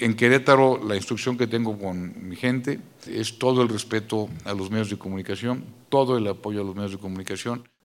En Querétaro la instrucción que tengo con mi gente es todo el respeto a los medios de comunicación, todo el apoyo a los medios de comunicación.